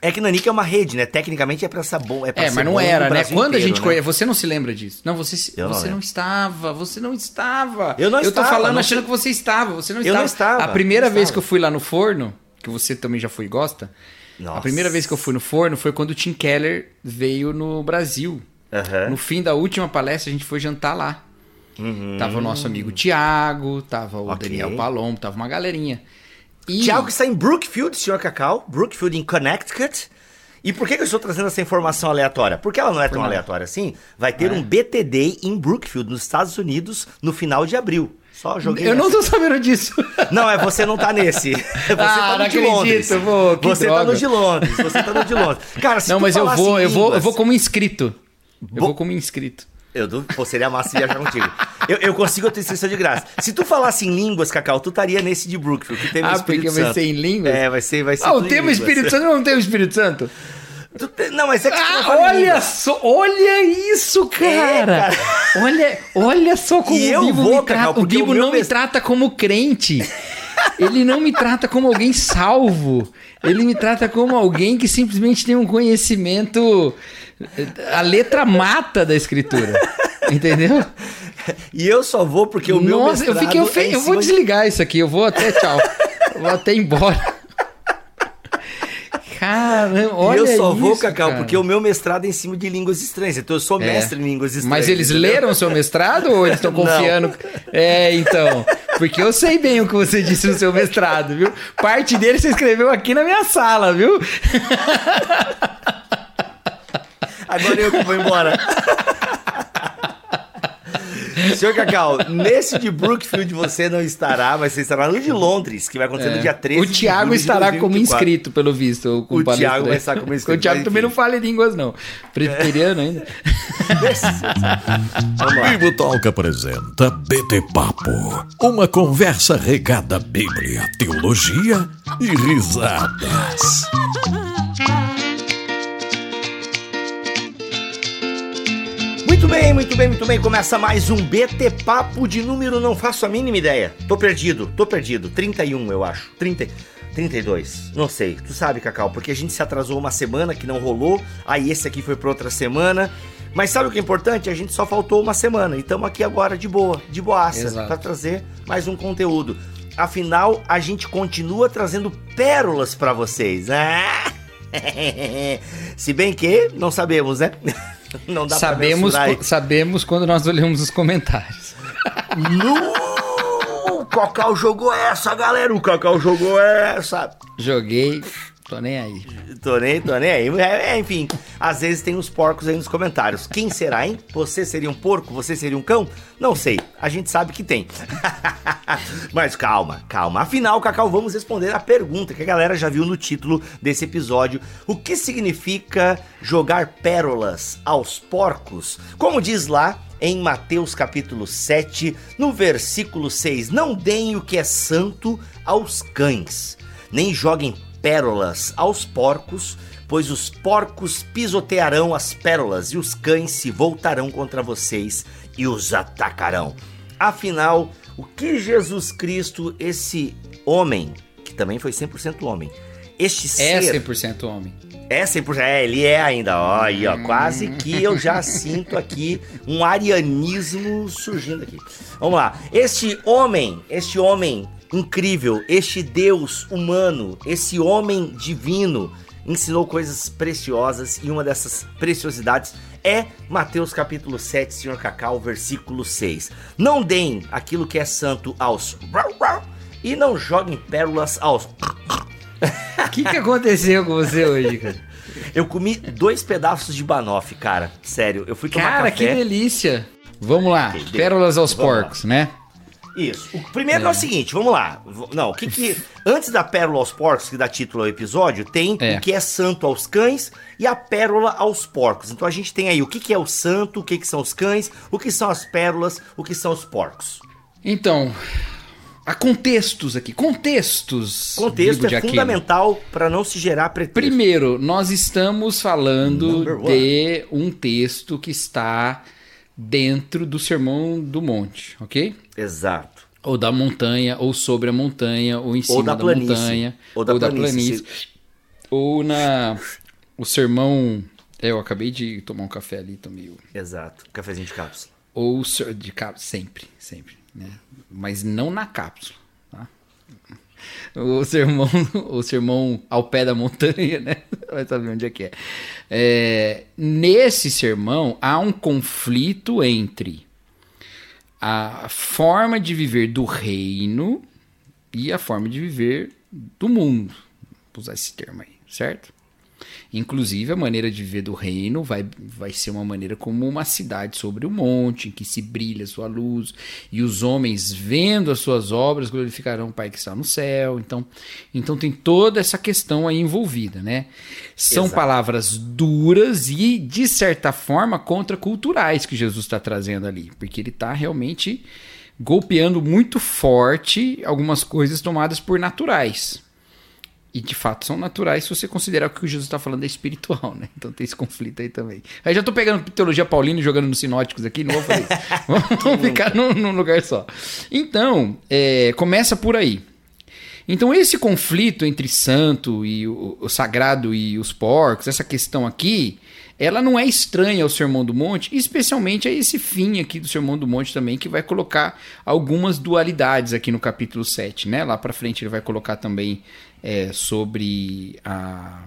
É que Nanica é uma rede, né? Tecnicamente é pra ser bom. É, pra É, mas não era, né? Quando a inteiro, gente né? conhece. Você não se lembra disso. Não, você, se- Eu não você não estava. Você não estava. Eu não Eu estava, tô falando não achando que você estava. Você não Eu estava. não estava, A primeira não vez estava. que eu fui lá no forno, que você também já foi e gosta. Nossa. A primeira vez que eu fui no forno foi quando o Tim Keller veio no Brasil. Aham. No fim da última palestra, a gente foi jantar lá. Tava o nosso amigo Tiago, tava o Uhum. Ok. Daniel Palom, tava uma galerinha. E Tiago está em Brookfield, senhor Cacau. Brookfield, em Connecticut. E por que eu estou trazendo essa informação aleatória? Porque ela não é tão aleatória assim. Vai ter É. um BTD em Brookfield, nos Estados Unidos, no final de abril. Só joguei eu não tô sabendo disso. Não, é você não tá nesse. Você Ah, tá no de acredito, Londres. pô, você tá droga. no de Londres. Você tá no de Londres. Cara, se não, mas eu falasse vou, eu vou, eu vou como inscrito. Eu Bo- vou como inscrito. Eu du- pô, seria massa viajar contigo. Eu, eu consigo a tua inscrição de graça. Se tu falasse em línguas, Cacau, tu estaria nesse de Brookfield, que tem Ah, Espírito porque vai Santo. ser em línguas? É, vai ser, vai ser Ah, o tema línguas. Espírito Santo não tem o Espírito Santo? Tu tem- Não, mas é que tu Ah, em olha só, olha isso, cara. É, Olha, olha só como E o Bibo vou, me trata. O o Bibo meu não me trata como crente. Ele não me trata como alguém salvo. Ele me trata como alguém que simplesmente tem um conhecimento. A letra mata da escritura. Entendeu? E eu só vou porque o meu Nossa, eu mestrado fiquei é eu vou cima de- desligar isso aqui. Eu vou até tchau. eu vou até embora. Caramba, olha e eu só vou, isso, Cacau, cara. porque o meu mestrado é em cima de línguas estranhas. Então eu sou É. mestre em línguas estranhas. Mas eles entendeu? leram seu mestrado ou eles estão Não. confiando? É, então. Porque eu sei bem o que você disse no seu mestrado, viu? Parte dele você escreveu aqui na minha sala, viu? Agora eu que vou embora. Senhor Cacau, nesse de Brookfield você não estará, mas você estará no de Londres, que vai acontecer no dia 13 É. o de Thiago estará como 2024. inscrito, pelo visto. O Thiago vai estar como inscrito, O Thiago também não fala línguas, não. Presbiteriano ainda. Vamos lá. Bibo Talk apresenta BT Papo, uma conversa regada a Bíblia, teologia e risadas. Muito bem, muito bem, muito bem. Começa mais um BT Papo de número, não faço a mínima ideia. Tô perdido, tô perdido. 31, eu acho. 30, 32, não sei. Tu sabe, Cacau, porque a gente se atrasou uma semana que não rolou, aí esse aqui foi pra outra semana. Mas sabe o que é importante? A gente só faltou uma semana e estamos aqui agora de boa, de boaça, pra trazer mais um conteúdo. Afinal, a gente continua trazendo pérolas pra vocês. Ah! Se bem que não sabemos, né? Não dá pra sabemos, aí. sabemos quando nós olhamos os comentários. No! O Cacau jogou essa, galera. O Cacau jogou essa. Joguei, tô nem aí. Tô nem, tô nem aí. É, é, enfim, às vezes tem uns porcos aí nos comentários. Quem será, hein? Você seria um porco? Você seria um cão? Não sei. A gente sabe que tem. Mas calma, calma. Afinal, Cacau, vamos responder a pergunta que a galera já viu no título desse episódio. O que significa jogar pérolas aos porcos? Como diz lá em Mateus capítulo 7, no versículo 6: Não deem o que é santo aos cães, nem joguem pérolas aos porcos, pois os porcos pisotearão as pérolas e os cães se voltarão contra vocês e os atacarão. Afinal, o que Jesus Cristo, esse homem, que também foi 100% homem, este É ser 100% homem. é 100%, é, ele é ainda, ó, aí, ó, quase que eu já sinto aqui um arianismo surgindo aqui. Vamos lá, este homem, este homem incrível, este Deus humano, esse homem divino, ensinou coisas preciosas e uma dessas preciosidades é Mateus capítulo 7, Senhor Cacau, versículo 6. Não deem aquilo que é santo aos e não joguem pérolas aos O que, que aconteceu com você hoje, cara? Eu comi dois pedaços de banoffee, cara. Sério, eu fui tomar Cara, que café. delícia. Vamos lá, pérolas aos vamos lá. porcos, né? Isso. O primeiro é. o seguinte, vamos lá. Não, o que que... Antes da pérola aos porcos, que dá título ao episódio, tem É. o que é santo aos cães e a pérola aos porcos. Então a gente tem aí o que que é o santo, o que que são os cães, o que são as pérolas, o que são os porcos. Então, há contextos aqui, contextos. Contexto é fundamental para não se gerar pretexto. Primeiro, nós estamos falando de um texto que está dentro do Sermão do Monte, ok? Exato. Ou da montanha, ou sobre a montanha, ou em cima da da, planície. montanha, Ou da planície. Ou na. O sermão. É, eu acabei de tomar um café ali, tô meio. Exato. Cafezinho de cápsula. Ou o de cápsula. Sempre, sempre. Né? Mas não na cápsula. Tá? O sermão, o sermão ao pé da montanha, né? Vai saber onde é que é. É, Nesse sermão há um conflito entre a forma de viver do reino e a forma de viver do mundo. Vou usar esse termo aí, certo? Inclusive, a maneira de viver do reino vai, vai ser uma maneira como uma cidade sobre o monte, em que se brilha a sua luz, e os homens, vendo as suas obras, glorificarão o Pai que está no céu. Então, então tem toda essa questão aí envolvida, né? São Exato. palavras duras e, de certa forma, contraculturais que Jesus está trazendo ali, porque ele está realmente golpeando muito forte algumas coisas tomadas por naturais. E de fato são naturais se você considerar que o que Jesus está falando é espiritual, né? Então tem esse conflito aí também. Aí já tô pegando teologia paulina e jogando nos sinóticos aqui, não vou fazer isso. Vamos ficar num, num lugar só. Então, é, começa por aí. Então esse conflito entre santo e o, o sagrado e os porcos, essa questão aqui, ela não é estranha ao Sermão do Monte, especialmente a esse fim aqui do Sermão do Monte também, que vai colocar algumas dualidades aqui no capítulo 7, né? Lá para frente ele vai colocar também é, sobre a,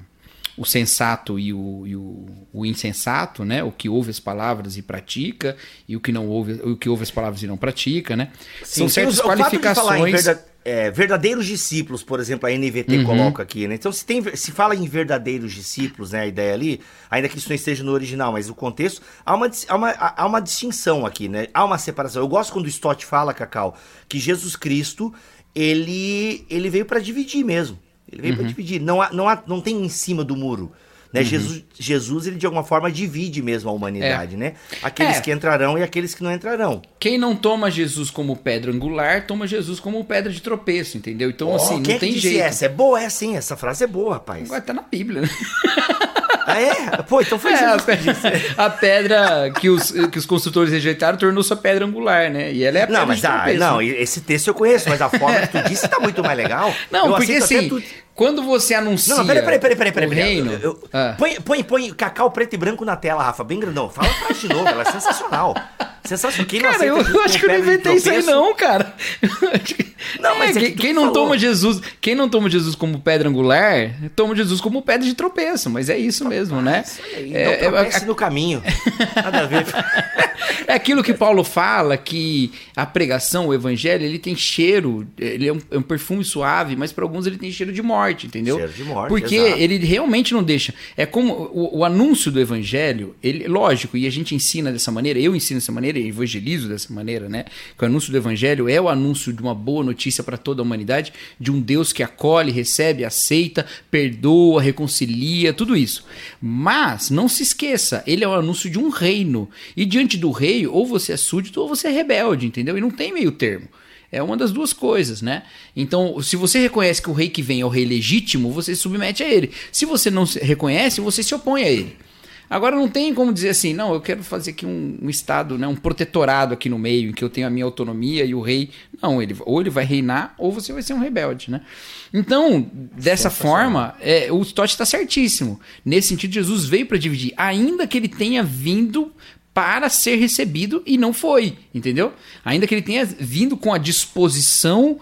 o sensato e, o, e o, o insensato, né? O que ouve as palavras e pratica, e o que não ouve, o que ouve as palavras e não pratica, né? São Sim, certas o fato de falar em qualificações. verda- é, verdadeiros discípulos, por exemplo, a NVT Uhum. coloca aqui, né? Então, se, tem, se fala em verdadeiros discípulos, né? A ideia ali, ainda que isso não esteja no original, mas o contexto, há uma, há uma, há uma distinção aqui, né? Há uma separação. Eu gosto quando o Stott fala, Cacau, que Jesus Cristo, ele, ele veio para dividir mesmo. Ele veio Uhum. para dividir. Não, há, não, há, não tem em cima do muro. Uhum. Né? Jesus, Jesus, ele de alguma forma divide mesmo a humanidade, né? Aqueles É. que entrarão e aqueles que não entrarão. Quem não toma Jesus como pedra angular, toma Jesus como pedra de tropeço, entendeu? Então, Ó, assim, não é tem jeito. essa? É boa, é sim, essa frase é boa, rapaz. Agora tá na Bíblia, né? Ah, é? Pô, então foi É, a, pedra, a pedra que os, que os construtores rejeitaram tornou-se a pedra angular, né? E ela é a pedra Não, mas ah, não, esse texto eu conheço, mas a forma que tu disse tá muito mais legal. Não, Eu porque assim, tu- quando você anuncia Não, peraí, peraí, peraí, peraí, peraí. peraí. reino... Eu- eu- Ah. põe, põe, põe cacau preto e branco na tela, Rafa, bem grandão. Fala a frase de novo, ela é sensacional. Sensacional. Quem Cara, eu, eu acho que eu não inventei isso aí não, cara. Não, mas é quem, que quem não falou. toma Jesus, quem não toma Jesus como pedra angular, toma Jesus como pedra de tropeço, mas é isso mesmo, né? Então É, é- tropece no caminho. Nada a ver. É aquilo que Paulo fala, que a pregação, o evangelho, ele tem cheiro, ele é um, é um perfume suave, mas para alguns ele tem cheiro de morte, entendeu? Cheiro de morte, Porque exato. ele realmente não deixa. É como o, o anúncio do evangelho, ele, lógico, e a gente ensina dessa maneira, eu ensino dessa maneira, e evangelizo dessa maneira, né? Que o anúncio do evangelho é o anúncio de uma boa notícia para toda a humanidade, de um Deus que acolhe, recebe, aceita, perdoa, reconcilia, tudo isso. Mas não se esqueça, ele é o anúncio de um reino. E diante do rei, ou você é súdito ou você é rebelde, entendeu? E não tem meio termo. É uma das duas coisas, né? Então, se você reconhece que o rei que vem é o rei legítimo, você se submete a ele. Se você não reconhece, você se opõe a ele. Agora não tem como dizer assim, não, eu quero fazer aqui um, um estado, né, um protetorado aqui no meio, em que eu tenho a minha autonomia e o rei. Não, ele ou ele vai reinar ou você vai ser um rebelde, né? Então, dessa forma, é, o Stott está certíssimo. Nesse sentido, Jesus veio para dividir, ainda que ele tenha vindo para ser recebido e não foi, entendeu? Ainda que ele tenha vindo com a disposição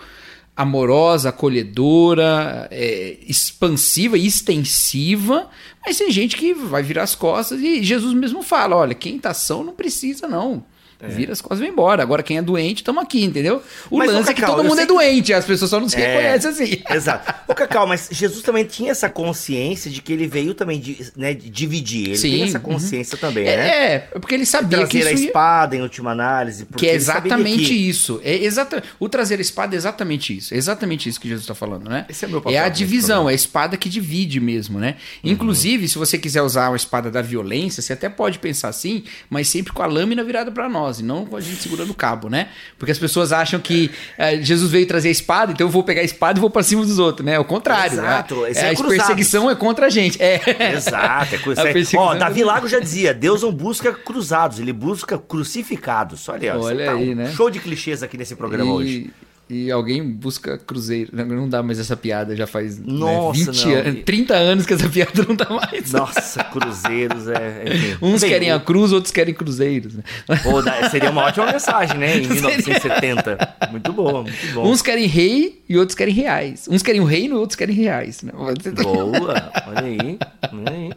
amorosa, acolhedora, é, expansiva e extensiva, mas tem gente que vai virar as costas e Jesus mesmo fala: olha, quem tá são não precisa, não. Vira as costas e vai embora. Agora, quem é doente, estamos aqui, entendeu? O Mas, ô, lance é que Cacau, todo mundo é sei que- doente, as pessoas só não se É, reconhecem assim. Exato. Ô, Cacau, mas Jesus também tinha essa consciência de que ele veio também de, né, de dividir. Ele Sim, tem essa uhum. consciência também, É, né? é, porque ele sabia que Trazer a isso ia... espada em última análise. porque Que é exatamente que- isso. É exata... O trazer a espada é exatamente isso. É exatamente isso que Jesus está falando, né? Esse é meu papel a nesse divisão, é a espada que divide mesmo, né? Inclusive, se você quiser usar uma espada da violência, você até pode pensar assim, mas sempre com a lâmina virada para nós, e não com a gente segurando o cabo, né? Porque as pessoas acham que eh, Jesus veio trazer a espada, então eu vou pegar a espada e vou para cima dos outros, né? É o contrário. Exato, né? esse É, é a perseguição é contra a gente. É. Exato, é coisa. A Ó, perseguição Davi é- Lago já dizia: Deus não busca cruzados, ele busca crucificados. Olha, Olha tá aí, um né? Show de clichês aqui nesse programa E- hoje. E alguém busca cruzeiro. Não, não dá mais essa piada, já faz né, Nossa, 20 não. anos, 30 anos que essa piada não dá mais. Nossa, cruzeiros é. Uns Bem, querem a cruz, outros querem cruzeiros. né? Pô, seria uma ótima mensagem, né? Em 1970. Muito boa, muito bom. Uns querem rei e outros querem reais. Uns querem o reino e outros querem reais. né? Boa, olha aí. Olha aí.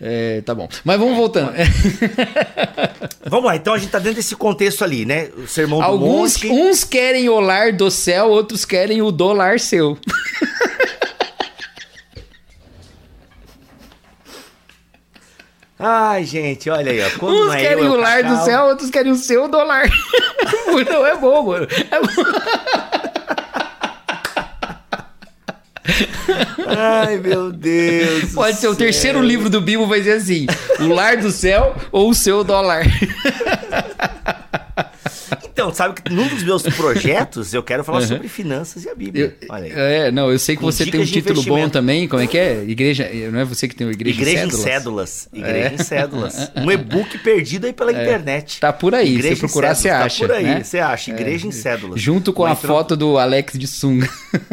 É, tá bom. Mas vamos voltando. Vamos lá, então a gente tá dentro desse contexto ali, né? O sermão do Alguns, monte. uns querem o lar do céu, outros querem o dólar seu. Ai, gente, olha aí, ó. Uns é querem eu, o lar do céu, outros querem o seu dólar. Não, é bom, mano. É bom. Ai, meu Deus. Pode ser o terceiro livro do Bibo, vai ser assim: O lar do céu ou o seu dólar. Então, sabe que num dos meus projetos eu quero falar sobre finanças e a Bíblia. Eu- olha aí. é, não, eu sei que Com você tem um título bom também. Como é que é? Igreja. Não é você que tem o Igreja, Igreja em em Cédulas? cédulas. Igreja em cédulas. Um e-book perdido aí pela internet. Tá por aí. Igreja Se procurar, você cédulas, acha. Tá por aí, né? você acha. Igreja em cédulas. Junto com a então- foto do Alex de sunga.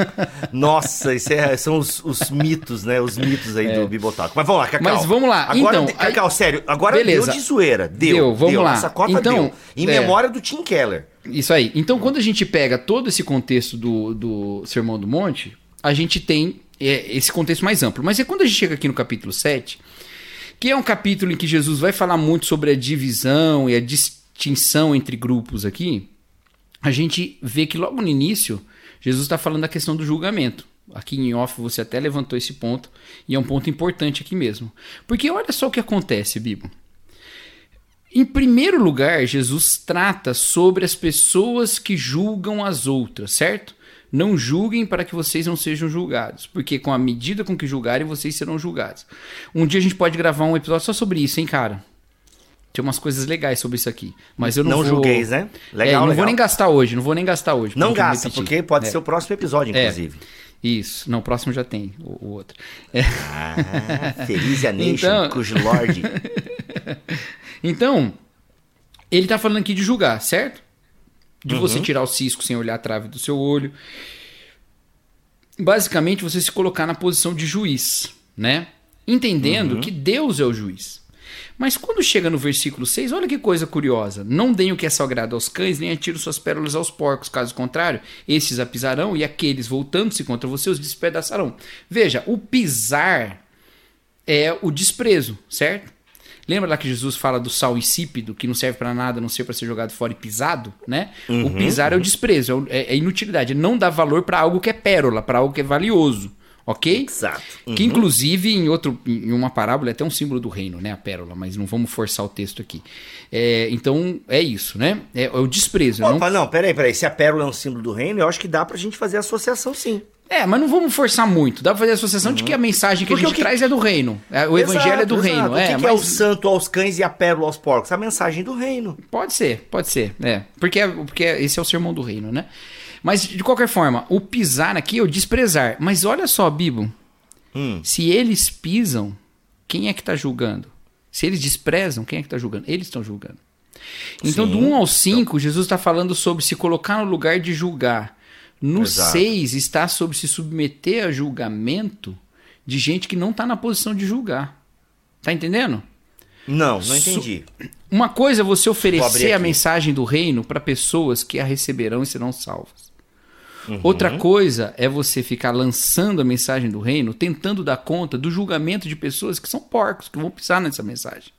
Nossa, isso é- são os, os mitos, né? Os mitos aí do Bibotalk. Mas vamos lá, Cacau. É. Mas vamos lá, Agora, então, Cacau, sério, agora Beleza. deu de zoeira. Deu, Deu, vamos lá. Essa cota Então, deu. Em é. memória do Tim Keller. Isso aí. Então, quando a gente pega todo esse contexto do, do Sermão do Monte, a gente tem é, esse contexto mais amplo. Mas é quando a gente chega aqui no capítulo 7, que é um capítulo em que Jesus vai falar muito sobre a divisão e a distinção entre grupos aqui, a gente vê que logo no início, Jesus está falando da questão do julgamento. Aqui em off você até levantou esse ponto, e é um ponto importante aqui mesmo. Porque olha só o que acontece, Bibo. Em primeiro lugar, Jesus trata sobre as pessoas que julgam as outras, certo? Não julguem para que vocês não sejam julgados, porque com a medida com que julgarem, vocês serão julgados. Um dia a gente pode gravar um episódio só sobre isso, hein, cara? Tem umas coisas legais sobre isso aqui. Mas eu não, Não vou... julgueis, né? É, Legal, não vou legal. nem gastar hoje, não vou nem gastar hoje. Não gasta, porque pode É. ser o próximo episódio, É. inclusive. Isso. Não, o próximo já tem, o, o outro. É. Ah, Feliz a Nation, Então- cujo Lorde. Então, ele tá falando aqui de julgar, certo? De você Uhum. tirar o cisco sem olhar a trave do seu olho. Basicamente, você se colocar na posição de juiz, né? Uhum. Entendendo que Deus é o juiz. Mas quando chega no versículo 6, olha que coisa curiosa. Não deem o que é sagrado aos cães, nem atiro suas pérolas aos porcos. Caso contrário, esses a pisarão e aqueles, voltando-se contra você, os despedaçarão. Veja, o pisar é o desprezo, certo? Lembra lá que Jesus fala do sal insípido, que não serve pra nada, a não ser para ser jogado fora e pisado, né? O pisar é o desprezo, é é, é inutilidade, é não dar valor pra algo que é pérola, pra algo que é valioso, ok? Exato. Que inclusive em outro, em uma parábola é até um símbolo do reino, né? A pérola, mas não vamos forçar o texto aqui. É, então é isso, né? É, é o desprezo. não- Opa, não, peraí, peraí. Se a pérola é um símbolo do reino, eu acho que dá pra gente fazer associação sim. É, mas não vamos forçar muito. Dá pra fazer a associação de que a mensagem que Porque a gente que- traz é do reino. É, o evangelho é do Exato, reino. exato. É, o que, que é mas- o santo aos cães e a pérola aos porcos? A mensagem do reino. Pode ser, pode ser. É. Porque, é- porque esse é o sermão do reino, né? Mas, de qualquer forma, o pisar aqui é o desprezar. Mas olha só, Bibo. Hum. Se eles pisam, quem é que está julgando? Se eles desprezam, quem é que está julgando? Eles estão julgando. Então, do Sim. 1 ao 5, Jesus está falando sobre se colocar no lugar de julgar. No Exato. 6, está sobre se submeter a julgamento de gente que não está na posição de julgar. Tá entendendo? Não, não entendi. Uma coisa é você oferecer a mensagem do reino para pessoas que a receberão e serão salvas. Uhum. Outra coisa é você ficar lançando a mensagem do reino, tentando dar conta do julgamento de pessoas que são porcos, que vão pisar nessa mensagem.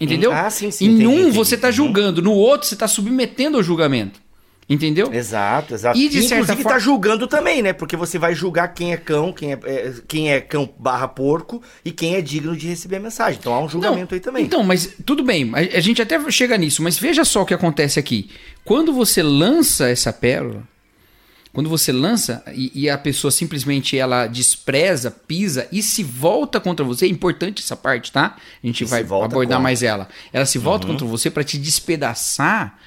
Entendeu? Ah, sim, sim, Em entendi, um entendi. você está Uhum. julgando, no outro você está submetendo ao julgamento. Entendeu? Exato, exato. E, de certa Inclusive forma- tá julgando também, né? Porque você vai julgar quem é cão, quem é, é, quem é cão barra porco e quem é digno de receber a mensagem. Então há um julgamento Não, aí também. Então, mas tudo bem, a, a gente até chega nisso, mas veja só o que acontece aqui. Quando você lança essa pérola, quando você lança e, e a pessoa simplesmente ela despreza, pisa e se volta contra você, é importante essa parte, tá? A gente E vai abordar como? mais ela. Ela se volta Uhum. contra você para te despedaçar.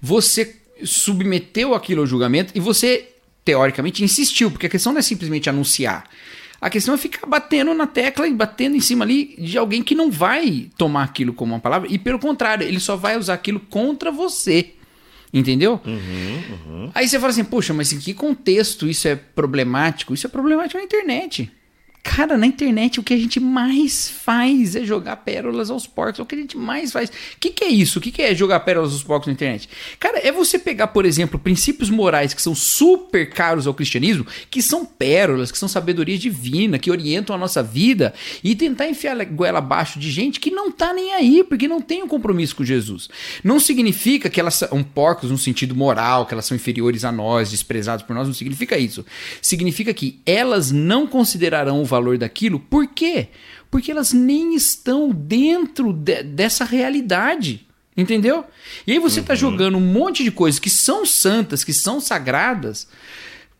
Você submeteu aquilo ao julgamento e você, teoricamente, insistiu, porque a questão não é simplesmente anunciar. A questão é ficar batendo na tecla e batendo em cima ali de alguém que não vai tomar aquilo como uma palavra, e pelo contrário, ele só vai usar aquilo contra você. Entendeu? Uhum, uhum. Aí você fala assim, poxa, mas em que contexto isso é problemático? Isso é problemático na internet. Cara, na internet o que a gente mais faz é jogar pérolas aos porcos. É o que a gente mais faz. O que, que é isso? O que, que é jogar pérolas aos porcos na internet? Cara, é você pegar, por exemplo, princípios morais que são super caros ao cristianismo, que são pérolas, que são sabedoria divina, que orientam a nossa vida, e tentar enfiar a goela abaixo de gente que não tá nem aí, porque não tem um compromisso com Jesus. Não significa que elas são porcos no sentido moral, que elas são inferiores a nós, desprezados por nós, não significa isso. Significa que elas não considerarão o valor daquilo. Por quê? Porque elas nem estão dentro de, dessa realidade. Entendeu? E aí você está jogando um monte de coisas que são santas, que são sagradas,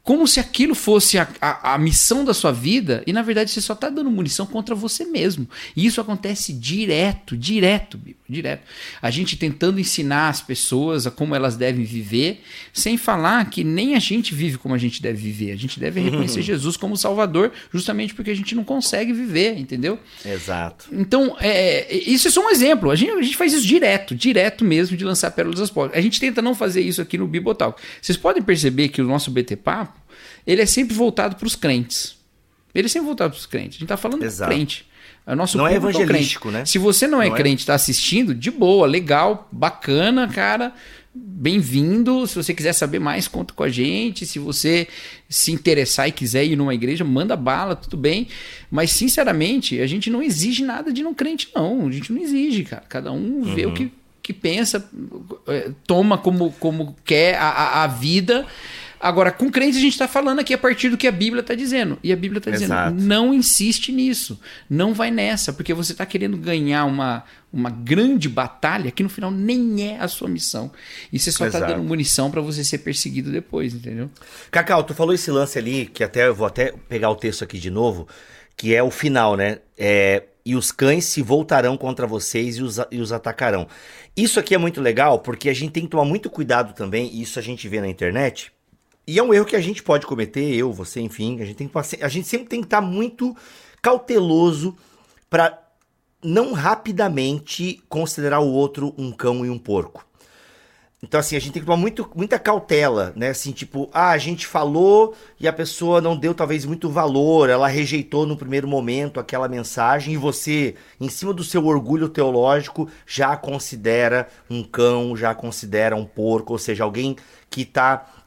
como se aquilo fosse a, a, a, missão da sua vida, e na verdade você só está dando munição contra você mesmo. E isso acontece direto, direto, direto. A gente tentando ensinar as pessoas a como elas devem viver, sem falar que nem a gente vive como a gente deve viver. A gente deve reconhecer Jesus como Salvador, justamente porque a gente não consegue viver, entendeu? Exato. Então, é, isso é só um exemplo. A gente, a gente faz isso direto, direto mesmo, de lançar pérolas das portas. A gente tenta não fazer isso aqui no Bibotal. Vocês podem perceber que o nosso BT Papo ele é sempre voltado para os crentes. Ele é sempre voltado para os crentes. A gente está falando Exato. crente. O nosso Não é público evangelístico, crente. né? Se você não é Não é- crente e está assistindo, de boa, legal, bacana, cara. Bem-vindo. Se você quiser saber mais, conta com a gente. Se você se interessar e quiser ir numa igreja, manda bala, tudo bem. Mas, sinceramente, a gente não exige nada de não crente, não. A gente não exige, cara. Cada um vê Uhum. o que, que pensa, toma como, como quer a, a, a vida. Agora, com crentes a gente está falando aqui a partir do que a Bíblia está dizendo. E a Bíblia está dizendo, Exato. não insiste nisso. Não vai nessa, porque você está querendo ganhar uma, uma grande batalha que no final nem é a sua missão. E você só está dando munição para você ser perseguido depois, entendeu? Cacau, tu falou esse lance ali, que até eu vou até pegar o texto aqui de novo, que é o final, né? É, e os cães se voltarão contra vocês e os, e os atacarão. Isso aqui é muito legal, porque a gente tem que tomar muito cuidado também, e isso a gente vê na internet. E é um erro que a gente pode cometer, eu, você, enfim. A gente, tem que, a gente sempre tem que estar muito cauteloso para não rapidamente considerar o outro um cão e um porco. Então, assim, a gente tem que tomar muito, muita cautela, né? Assim, tipo, ah, a gente falou e a pessoa não deu talvez muito valor, ela rejeitou no primeiro momento aquela mensagem e você, em cima do seu orgulho teológico, já considera um cão, já considera um porco, ou seja, alguém que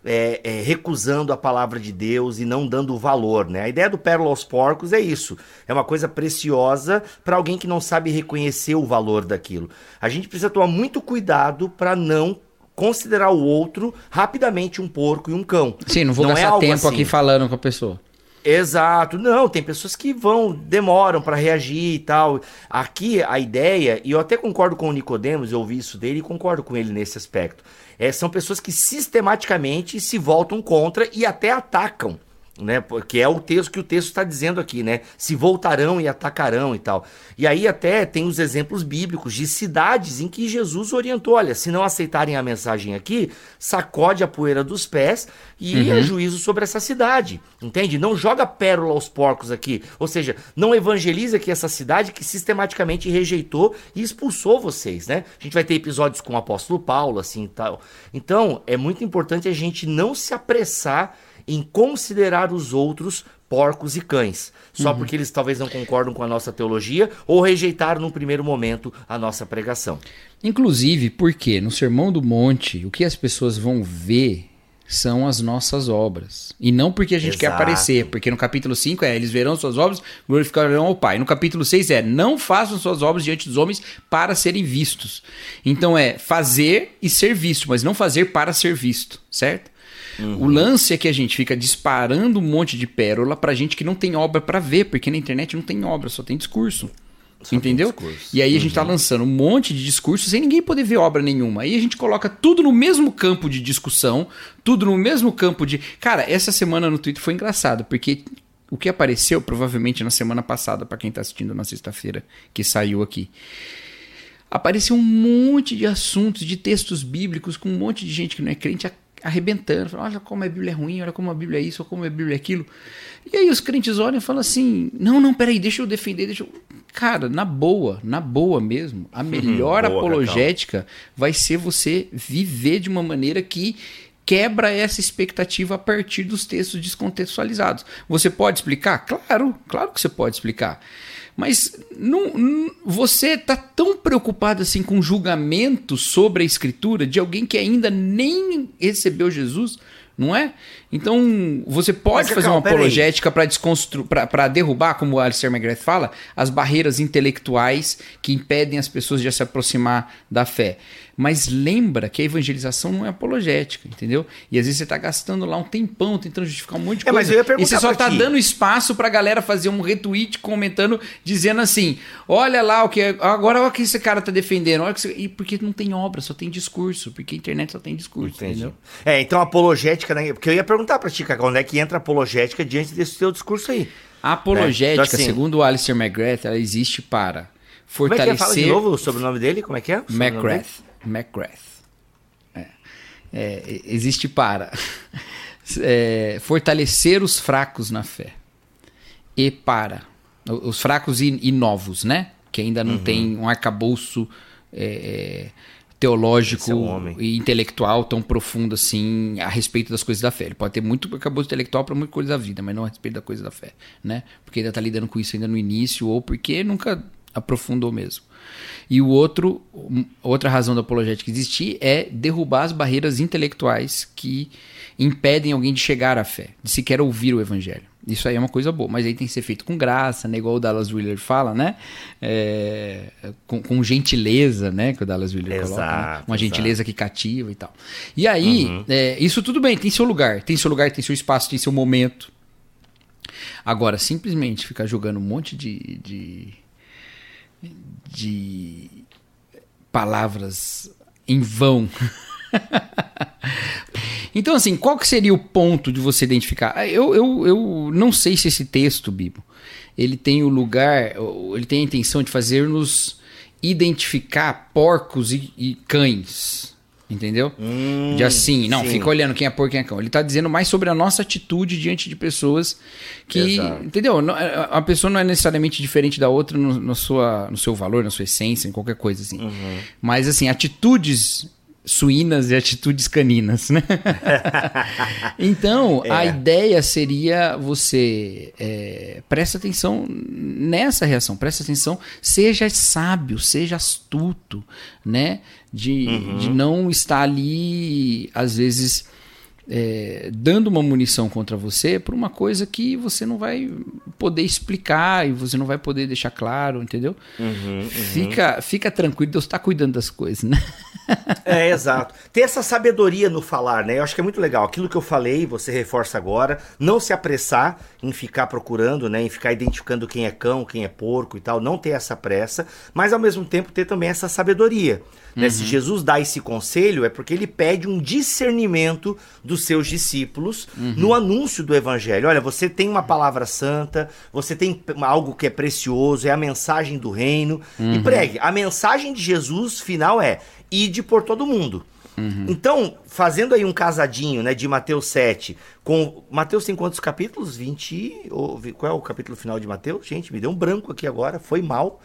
está recusando a palavra de Deus e não dando valor, né? A ideia do pérola aos porcos é isso, é uma coisa preciosa para alguém que não sabe reconhecer o valor daquilo. A gente precisa tomar muito cuidado para não considerar o outro rapidamente um porco e um cão. Sim, não vou é gastar algo tempo assim. aqui falando com a pessoa. Exato, não, tem pessoas que vão, demoram para reagir e tal. Aqui a ideia, e eu até concordo com o Nicodemos, eu ouvi isso dele e concordo com ele nesse aspecto. É, são pessoas que sistematicamente se voltam contra e até atacam, né? Porque é o texto que o texto está dizendo aqui, né? Se voltarão e atacarão e tal. E aí até tem os exemplos bíblicos de cidades em que Jesus orientou, olha, se não aceitarem a mensagem aqui, sacode a poeira dos pés e é juízo sobre essa cidade, entende? Não joga pérola aos porcos aqui, ou seja, não evangeliza aqui essa cidade que sistematicamente rejeitou e expulsou vocês, né? A gente vai ter episódios com o apóstolo Paulo, assim e tal. Então, é muito importante a gente não se apressar em considerar os outros porcos e cães, só porque eles talvez não concordam com a nossa teologia ou rejeitaram no primeiro momento a nossa pregação. Inclusive, porque no Sermão do Monte, o que as pessoas vão ver são as nossas obras. E não porque a gente quer Exato. aparecer, porque no capítulo 5 é eles verão suas obras, glorificarão ao Pai. No capítulo 6 é não façam suas obras diante dos homens para serem vistos. Então é fazer e ser visto, mas não fazer para ser visto, certo? O lance é que a gente fica disparando um monte de pérola pra gente que não tem obra pra ver, porque na internet não tem obra, só tem discurso. tem entendeu? discurso. E aí a gente tá lançando um monte de discursos sem ninguém poder ver obra nenhuma. Aí a gente coloca tudo no mesmo campo de discussão, tudo no mesmo campo de. Cara, essa semana no Twitter foi engraçado, porque o que apareceu provavelmente na semana passada, pra quem tá assistindo na sexta-feira, que saiu aqui. Apareceu um monte de assuntos, de textos bíblicos, com um monte de gente que não é crente arrebentando, falando, olha como a Bíblia é ruim, olha como a Bíblia é isso, olha como a Bíblia é aquilo. E aí os crentes olham e falam assim: não, não, peraí, deixa eu defender, deixa eu. Cara, na boa, na boa mesmo, a melhor boa, apologética vai ser você viver de uma maneira que quebra essa expectativa a partir dos textos descontextualizados. Você pode explicar? Claro, claro que você pode explicar. Mas não, não- você está tão preocupado assim com julgamento sobre a escritura de alguém que ainda nem recebeu Jesus, não é? Então, você pode Mas, fazer Cacau, uma apologética para desconstru... para derrubar, como o Alistair McGrath fala, as barreiras intelectuais que impedem as pessoas de se aproximar da fé. Mas lembra que a evangelização não é apologética, entendeu? E às vezes você está gastando lá um tempão tentando justificar um monte de É, mas coisa. eu ia e você só está dando espaço para a galera fazer um retweet comentando, dizendo assim: olha lá o que. Agora olha o que esse cara está defendendo. Olha você... E porque não tem obra, só tem discurso. Porque a internet só tem discurso, Entendi. entendeu? É, então apologética, né? Porque eu ia perguntar pra ti, Cacau, onde é que entra a apologética diante desse teu discurso aí? A apologética, É, então, assim- segundo o Alistair McGrath, ela existe para Como é que é? Fala de fortalecer. novo sobre o nome dele? Como é que é? McGrath. McGrath. É. É, existe para é, fortalecer os fracos na fé. E para os fracos e, e novos, né? Que ainda Uhum. não tem um arcabouço é, teológico é e intelectual tão profundo assim a respeito das coisas da fé. Ele pode ter muito arcabouço intelectual para muita coisa da vida, mas não a respeito da coisa da fé, né? Porque ainda está lidando com isso ainda no início ou porque nunca aprofundou mesmo. E o outro, outra razão da apologética existir é derrubar as barreiras intelectuais que impedem alguém de chegar à fé, de sequer ouvir o evangelho. Isso aí é uma coisa boa, mas aí tem que ser feito com graça, né? Igual o Dallas Willard fala, né? É, com, com gentileza, né? Que o Dallas Willard coloca. Né? Exato, Uma exato. gentileza que cativa e tal. E aí, é, isso tudo bem, tem seu lugar, tem seu lugar, tem seu espaço, tem seu momento. Agora, simplesmente ficar jogando um monte de, de, de palavras em vão. então, assim, qual que seria o ponto de você identificar? Eu, eu, eu não sei se esse texto, Bibo, ele tem o lugar, ele tem a intenção de fazer-nos identificar porcos e, e cães. Entendeu? de assim, não, sim. fica olhando quem é porco e quem é cão. Ele tá dizendo mais sobre a nossa atitude diante de pessoas que. Exato. Entendeu? Não- a pessoa não é necessariamente diferente da outra no, no sua, no seu valor, na sua essência, em qualquer coisa assim. Mas, assim, atitudes suínas e atitudes caninas, né? então, a É. ideia seria você é, presta atenção nessa reação, presta atenção, seja sábio, seja astuto, né? De, de não estar ali, às vezes, é, dando uma munição contra você por uma coisa que você não vai poder explicar e você não vai poder deixar claro, entendeu? Fica, fica tranquilo, Deus está cuidando das coisas, né? É, exato. Ter essa sabedoria no falar, né? Eu acho que é muito legal. Aquilo que eu falei, você reforça agora. Não se apressar em ficar procurando, né? Em ficar identificando quem é cão, quem é porco e tal. Não ter essa pressa. Mas ao mesmo tempo ter também essa sabedoria. Né? Se Jesus dá esse conselho, é porque ele pede um discernimento dos seus discípulos no anúncio do evangelho. Olha, você tem uma palavra santa, você tem algo que é precioso, é a mensagem do reino. E pregue. A mensagem de Jesus final é: ide por todo mundo. Então, fazendo aí um casadinho, né, de Mateus 7, com Mateus tem quantos capítulos? 20, ou, qual é o capítulo final de Mateus? Gente, me deu um branco aqui agora, foi mal.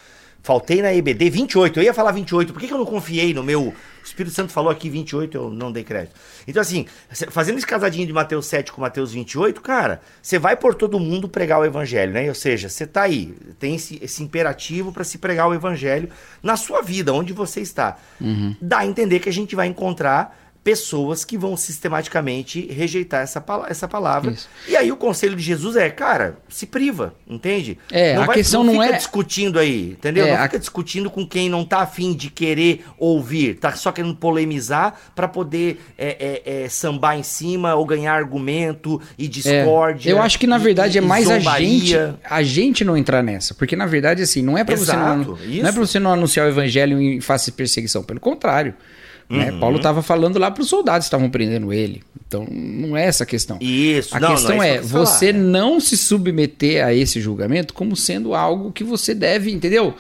Faltei na EBD 28. Eu ia falar 28. Por que, que eu não confiei no meu? O Espírito Santo falou aqui 28, eu não dei crédito. Então, assim, fazendo esse casadinho de Mateus 7 com Mateus 28, cara, você vai por todo mundo pregar o evangelho, né? Ou seja, você tá aí, tem esse, esse imperativo para se pregar o evangelho na sua vida, onde você está. Dá a entender que a gente vai encontrar pessoas que vão sistematicamente rejeitar essa, pala- essa palavra. Isso. E aí o conselho de Jesus é, cara, se priva, entende? É, a questão não fica é- discutindo aí, entendeu? É, não a- fica discutindo com quem não tá afim de querer ouvir, tá só querendo polemizar pra poder é, é, é, sambar em cima ou ganhar argumento e É, discórdia. eu acho que na verdade e- é mais a gente, a gente não entrar nessa, porque na verdade assim, não é para você não, não é para você não anunciar o evangelho em face de perseguição, pelo contrário. Né? Uhum. Paulo estava falando lá para os soldados que estavam prendendo ele. Então não é essa a questão. Isso, A não, não, questão isso é que eu quis falar. você não se submeter a esse julgamento como sendo algo que você deve, entendeu?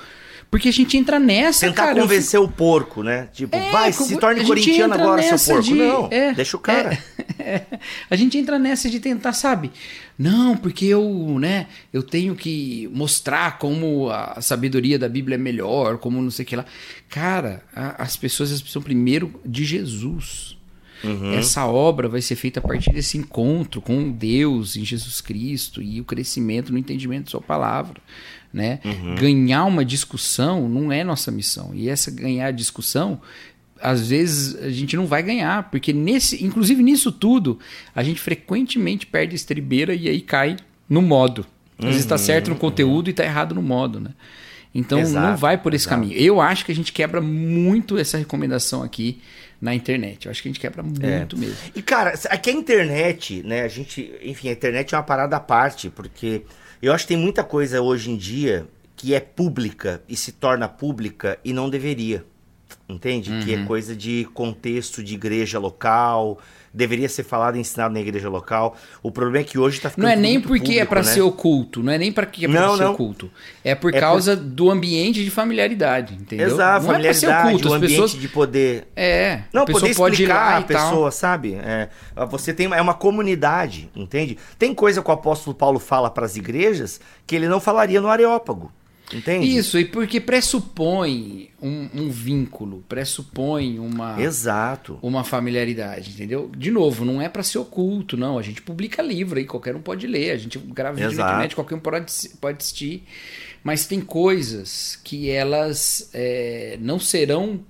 Porque a gente entra nessa, Tentar cara. convencer o porco, né? Tipo, É, vai, se torne corintiano agora, seu porco. de- Não, é, deixa o cara. É, a gente entra nessa de tentar, sabe? Não, porque eu, né, eu tenho que mostrar como a sabedoria da Bíblia é melhor, como não sei o que lá. Cara, a- as pessoas precisam primeiro de Jesus. Uhum. Essa obra vai ser feita a partir desse encontro com Deus em Jesus Cristo e o crescimento no entendimento da sua palavra, né? Uhum. Ganhar uma discussão não é nossa missão. E essa ganhar discussão às vezes a gente não vai ganhar, porque nesse, inclusive nisso tudo, a gente frequentemente perde a estribeira e aí cai no modo. Às vezes está certo no conteúdo e está errado no modo, né? Então não Exato, vai por esse exato. caminho. Eu acho que a gente quebra muito essa recomendação aqui na internet. Eu acho que a gente quebra muito mesmo. E, cara, aqui a internet, né? A gente. Enfim, a internet é uma parada à parte, porque eu acho que tem muita coisa hoje em dia que é pública e se torna pública e não deveria. Entende? Que Uhum. é coisa de contexto de igreja local, deveria ser falado e ensinado na igreja local. O problema é que hoje tá ficando. Não é nem porque é público, para né? ser oculto, não é nem para que é para Não, ser oculto. É por É causa do ambiente de familiaridade, entendeu? Exato, não é familiaridade, oculto, o ambiente pessoas de poder é, Não, poder pode ir lá explicar a pessoa, sabe? É, você tem é uma comunidade, entende? Tem coisa que o apóstolo Paulo fala para as igrejas que ele não falaria no Areópago, entende? Isso, e porque pressupõe um, um vínculo, pressupõe uma, Exato. uma familiaridade, entendeu? De novo, não é pra ser oculto, não. A gente publica livro aí, qualquer um pode ler. A gente grava vídeo na internet, qualquer um pode, pode assistir. Mas tem coisas que elas é, não serão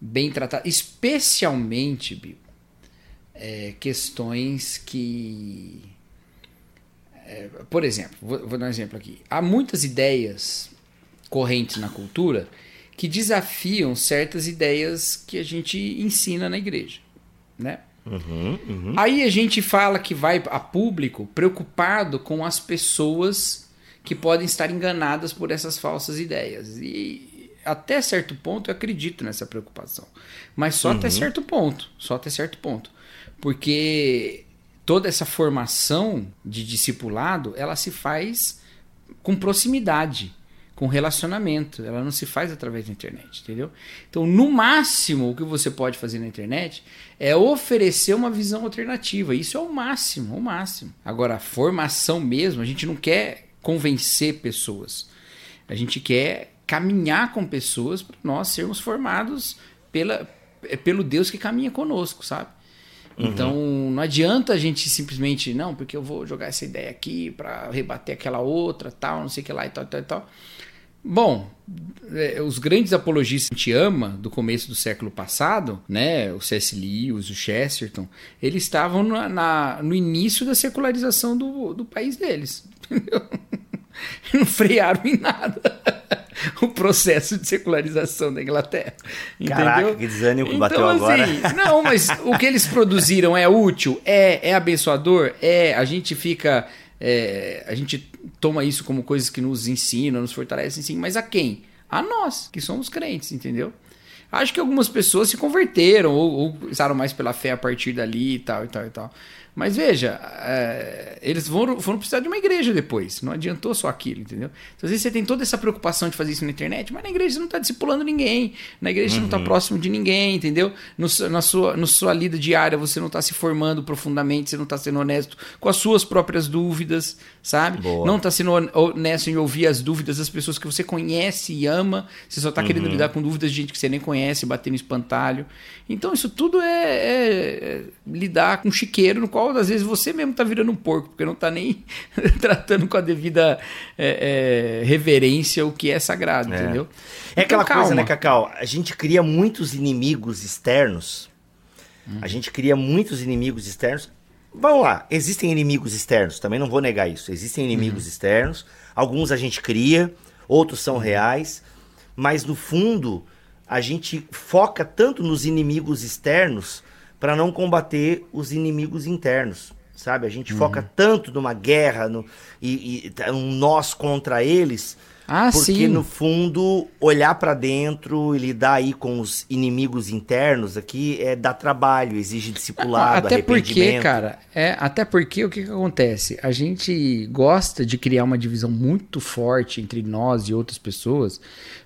bem tratadas, especialmente, Bill, é, questões que. é, por exemplo, vou, vou dar um exemplo aqui. Há muitas ideias correntes na cultura que desafiam certas ideias que a gente ensina na igreja, né? Uhum, uhum. Aí a gente fala que vai a público preocupado com as pessoas que podem estar enganadas por essas falsas ideias. E até certo ponto eu acredito nessa preocupação. Mas só até certo ponto. Só até certo ponto. Porque toda essa formação de discipulado, ela se faz com proximidade, com relacionamento. Ela não se faz através da internet, entendeu? Então, no máximo, o que você pode fazer na internet é oferecer uma visão alternativa. Isso é o máximo, o máximo. Agora, a formação mesmo, a gente não quer convencer pessoas. A gente quer caminhar com pessoas para nós sermos formados pela, é pelo Deus que caminha conosco, sabe? Então não adianta a gente simplesmente, não, porque eu vou jogar essa ideia aqui para rebater aquela outra, tal, não sei o que lá e tal, tal, e tal. Bom, é, os grandes apologistas que a gente ama do começo do século passado, né, o C.S. Lewis, o Chesterton, eles estavam na, na- no início da secularização do, do país deles, entendeu? Não frearam em nada o processo de secularização da Inglaterra. Caraca, entendeu? que desânimo que então, bateu agora. Assim, não, mas o que eles produziram é útil? É, é abençoador? É, a gente fica. É, a gente toma isso como coisas que nos ensinam, nos fortalecem, sim, mas a quem? A nós, que somos crentes, entendeu? Acho que algumas pessoas se converteram ou, ou passaram mais pela fé a partir dali e tal e tal e tal. Mas veja, é, eles foram, foram precisar de uma igreja depois. Não adiantou só aquilo, entendeu? Então, às vezes você tem toda essa preocupação de fazer isso na internet, mas na igreja você não está discipulando ninguém. Na igreja você não está próximo de ninguém, entendeu? No, na sua, na sua lida diária você não está se formando profundamente, você não está sendo honesto com as suas próprias dúvidas, sabe? Boa. Não está sendo hon- honesto em ouvir as dúvidas das pessoas que você conhece e ama. Você só está querendo lidar com dúvidas de gente que você nem conhece, bater no espantalho. Então, isso tudo é, é- é lidar com um chiqueiro no qual, às vezes, você mesmo está virando um porco, porque não está nem tratando com a devida é, é, reverência o que é sagrado, entendeu? É aquela Então, coisa, calma. né, Cacau? A gente cria muitos inimigos externos. A gente cria muitos inimigos externos. Vamos lá, existem inimigos externos, também não vou negar isso. Existem inimigos externos. Alguns a gente cria, outros são reais. Mas no fundo, a gente foca tanto nos inimigos externos para não combater os inimigos internos. Sabe? A gente foca tanto numa guerra no, e, e tá, um nós contra eles Ah, Porque sim. no fundo, olhar pra dentro e lidar aí com os inimigos internos aqui é dá trabalho, exige discipulado, até porque, cara, é, até porque o que, que acontece? A gente gosta de criar uma divisão muito forte entre nós e outras pessoas,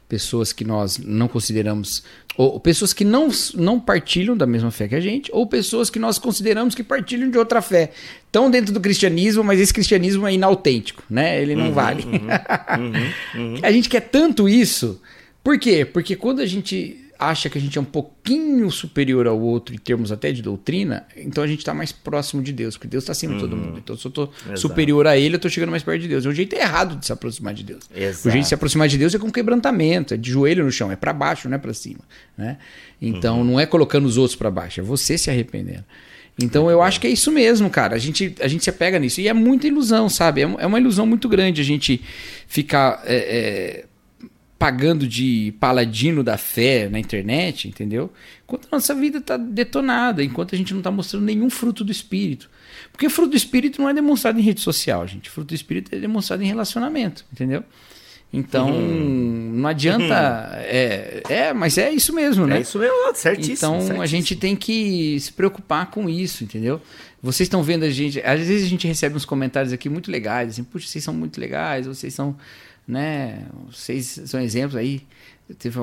pessoas que nós não consideramos, ou pessoas que não, não partilham da mesma fé que a gente, ou pessoas que nós consideramos que partilham de outra fé. Estão dentro do cristianismo, mas esse cristianismo é inautêntico, né? Ele não vale. A gente quer tanto isso. Por quê? Porque quando a gente acha que a gente é um pouquinho superior ao outro em termos até de doutrina, então a gente está mais próximo de Deus, porque Deus está acima de todo mundo. Então, se eu estou superior a Ele, eu estou chegando mais perto de Deus. É um jeito errado de se aproximar de Deus. Exato. O jeito de se aproximar de Deus é com quebrantamento, é de joelho no chão, é para baixo, não é para cima. Né? Então, não é colocando os outros para baixo, é você se arrependendo. Então eu acho que é isso mesmo, cara. A gente, a gente se apega nisso. E é muita ilusão, sabe? É, é uma ilusão muito grande a gente ficar é, é, pagando de paladino da fé na internet, entendeu? Enquanto a nossa vida está detonada, enquanto a gente não está mostrando nenhum fruto do espírito. Porque fruto do espírito não é demonstrado em rede social, gente. Fruto do espírito é demonstrado em relacionamento, entendeu? Então, Uhum. não adianta. É, é, mas é isso mesmo, né? É isso mesmo, certíssimo. Então a certíssimo. gente tem que se preocupar com isso, entendeu? Vocês estão vendo a gente. Às vezes a gente recebe uns comentários aqui muito legais, assim, puxa, vocês são muito legais, vocês são, né? Vocês são exemplos aí. Teve,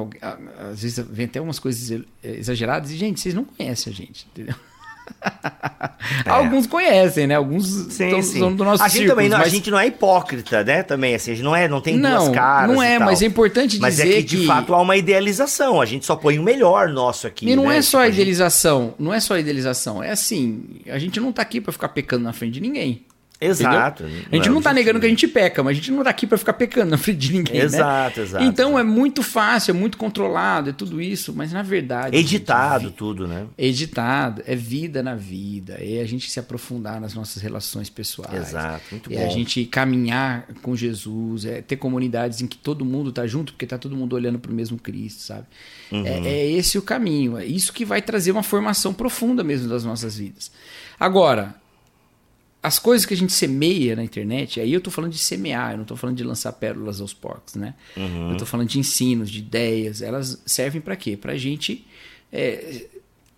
às vezes vem até umas coisas ex- exageradas e, gente, vocês não conhecem a gente, entendeu? Alguns conhecem, né? Alguns É. Sim, tão- sim. são do nosso a gente círculo, também não, mas- a gente não é hipócrita, né? Também assim, a gente não é, não tem Não, duas caras. não é, mas é importante Mas é dizer que de que- fato há uma idealização. A gente só põe o melhor nosso aqui. E não né? é só Tipo, a gente- idealização, não é só a idealização, é assim, a gente não tá aqui pra ficar pecando na frente de ninguém. Exato. entendeu? A gente não, tá negando que a gente peca, mas a gente não tá aqui pra ficar pecando na frente de ninguém, né? Exato, exato, Então é muito fácil, é muito controlado, é tudo isso, mas na verdade... Editado gente, tudo, né? editado, é vida na vida, é a gente se aprofundar nas nossas relações pessoais. Exato, muito é bom. a gente caminhar com Jesus, é ter comunidades em que todo mundo tá junto, porque tá todo mundo olhando pro mesmo Cristo, sabe? Uhum. É, é esse o caminho, é isso que vai trazer uma formação profunda mesmo das nossas vidas. Agora, as coisas que a gente semeia na internet, aí eu tô falando de semear, eu não tô falando de lançar pérolas aos porcos, né? Eu tô falando de ensinos, de ideias, elas servem para quê? Pra gente é,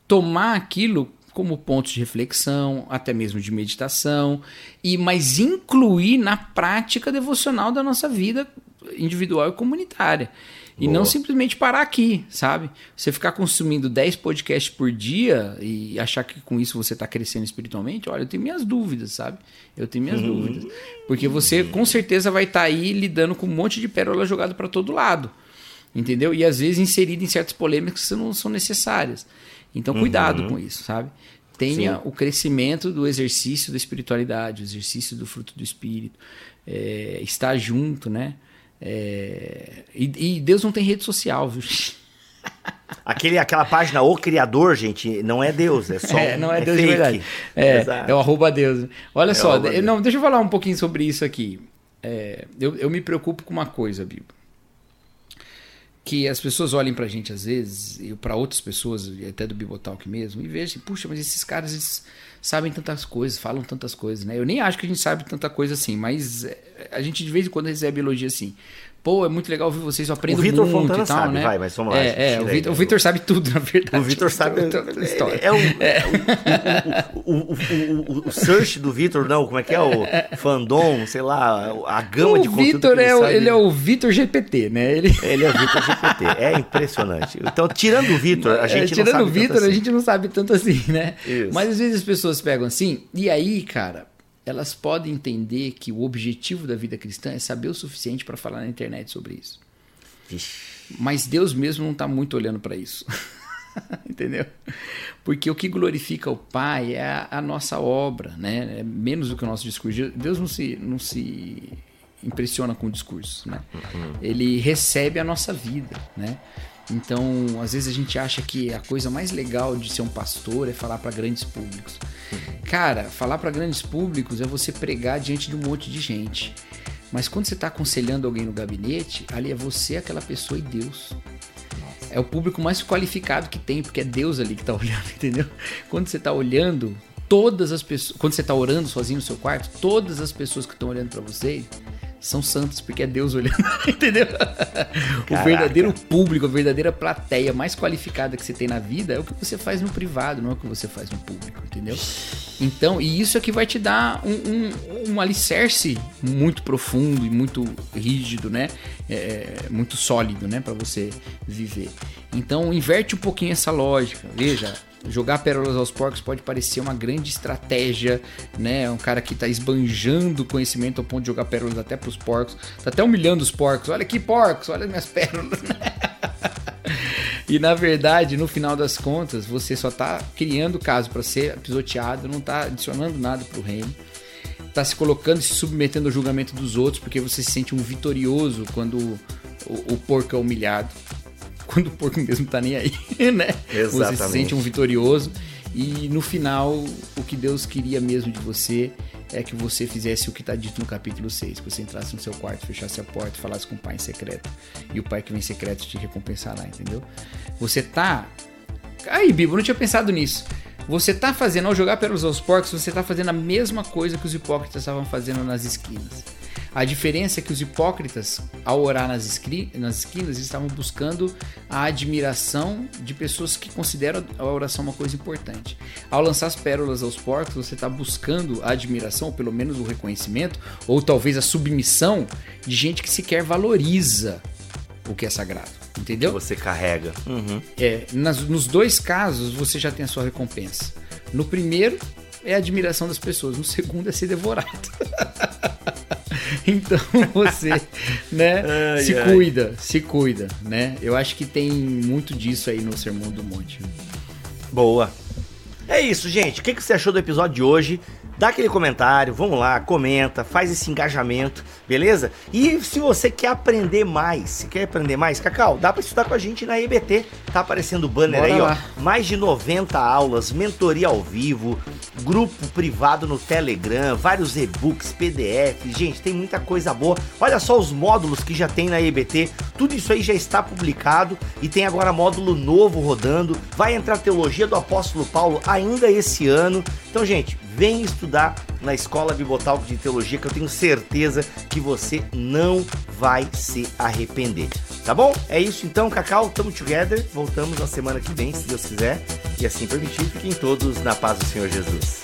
tomar aquilo como pontos de reflexão, até mesmo de meditação, e mas incluir na prática devocional da nossa vida individual e comunitária. E não simplesmente parar aqui, sabe? Você ficar consumindo 10 podcasts por dia e achar que com isso você está crescendo espiritualmente, olha, eu tenho minhas dúvidas, sabe? Eu tenho minhas dúvidas. Porque você com certeza vai estar aí lidando com um monte de pérola jogada para todo lado. Entendeu? E às vezes inserido em certas polêmicas que não são necessárias. Então, cuidado com isso, sabe? Tenha o crescimento do exercício da espiritualidade, o exercício do fruto do espírito, é, estar junto, né? É, e, e Deus não tem rede social, viu? Aquele, aquela página O Criador, gente, não é Deus, é só. É, não é, um- Deus de fake. verdade. É, Exato. é o arroba Deus. Olha o só, Deus. não, deixa eu falar um pouquinho sobre isso aqui. É, eu, eu me preocupo com uma coisa, Bibo. Que as pessoas olhem pra gente às vezes, e pra outras pessoas, até do Bibotalk mesmo, e vejam, puxa, mas esses caras eles sabem tantas coisas, falam tantas coisas, né? Eu nem acho que a gente sabe tanta coisa assim, mas é, a gente de vez em quando recebe elogio assim. Pô, é muito legal ouvir vocês, eu aprendo O Vitor muito Fontana e tal, sabe, né? vai, mas vamos lá, É, é, o Vitor, o sabe tudo, na verdade. O Vitor sabe. Toda a história. É, o, o, search do Vitor, não, como é que é? O fandom, sei lá, a gama de o conteúdo. Vitor que ele, é, o- sabe. ele é o Vitor GPT, né? Ele, Ele é o Vitor GPT. É impressionante. Então, tirando o Vitor, a É, gente não tirando sabe o Vitor, tanto a assim. gente não sabe tanto assim, né? Isso. Mas às vezes as pessoas pegam assim, e aí, cara, elas podem entender que o objetivo da vida cristã é saber o suficiente para falar na internet sobre isso. Mas Deus mesmo não está muito olhando para isso. Entendeu? Porque o que glorifica o Pai é a, a nossa obra, né? É menos do que o nosso discurso. Deus não se, não se impressiona com o discurso, né? Ele recebe a nossa vida, né? Então, às vezes a gente acha que a coisa mais legal de ser um pastor é falar para grandes públicos. Cara, falar para grandes públicos é você pregar diante de um monte de gente. Mas quando você está aconselhando alguém no gabinete, ali é você, aquela pessoa e Deus. É o público mais qualificado que tem, porque é Deus ali que está olhando, entendeu? Quando você está olhando, todas as pessoas. Quando você está orando sozinho no seu quarto, todas as pessoas que estão olhando para você são santos, porque é Deus olhando, entendeu? O verdadeiro público, a verdadeira plateia mais qualificada que você tem na vida é o que você faz no privado, não é o que você faz no público, entendeu? Então, e isso é que vai te dar um, um, um alicerce muito profundo e muito rígido, né? É, muito sólido, né? Para você viver. Então, inverte um pouquinho essa lógica. Veja, jogar pérolas aos porcos pode parecer uma grande estratégia, né? Um cara que tá esbanjando conhecimento ao ponto de jogar pérolas até pros porcos, tá até humilhando os porcos. Olha aqui, porcos, olha minhas pérolas. e na verdade, no final das contas, você só tá criando caso para ser pisoteado, não tá adicionando nada pro reino. Tá se colocando, se submetendo ao julgamento dos outros, porque você se sente um vitorioso quando o, o porco é humilhado quando o porco mesmo tá nem aí, né? Exatamente. Você se sente um vitorioso e no final o que Deus queria mesmo de você é que você fizesse o que está dito no capítulo 6, que você entrasse no seu quarto, fechasse a porta e falasse com o pai em secreto. E o pai que vem em secreto te recompensará, entendeu? Você tá. Aí, Bibo, não tinha pensado nisso. Você tá fazendo, ao jogar pelos aos porcos, você tá fazendo a mesma coisa que os hipócritas estavam fazendo nas esquinas. A diferença é que os hipócritas, ao orar nas, nas esquinas, estavam buscando a admiração de pessoas que consideram a oração uma coisa importante. Ao lançar as pérolas aos porcos, você está buscando a admiração, ou pelo menos o reconhecimento, ou talvez a submissão de gente que sequer valoriza o que é sagrado. Entendeu? Que você carrega. Uhum. É, nas, nos dois casos, você já tem a sua recompensa. No primeiro, é a admiração das pessoas. No segundo, é ser devorado. Então você, né, ai, se ai. cuida, se cuida, né? Eu acho que tem muito disso aí no Sermão do Monte. Boa. É isso, gente. O que você achou do episódio de hoje? Dá aquele comentário, vamos lá, comenta, faz esse engajamento, beleza? E se você quer aprender mais, se quer aprender mais, Cacau, dá para estudar com a gente na EBT. Tá aparecendo o banner Bora aí, lá. ó. Mais de 90 aulas, mentoria ao vivo, grupo privado no Telegram, vários e-books, PDFs. Gente, tem muita coisa boa. Olha só os módulos que já tem na EBT. Tudo isso aí já está publicado e tem agora módulo novo rodando. Vai entrar teologia do apóstolo Paulo ainda esse ano. Então, gente, vem estudar na Escola Bibotalco de Teologia que eu tenho certeza que você não vai se arrepender. Tá bom? É isso então, Cacau. Tamo together. Voltamos na semana que vem, se Deus quiser. E assim permitir, fiquem todos na paz do Senhor Jesus.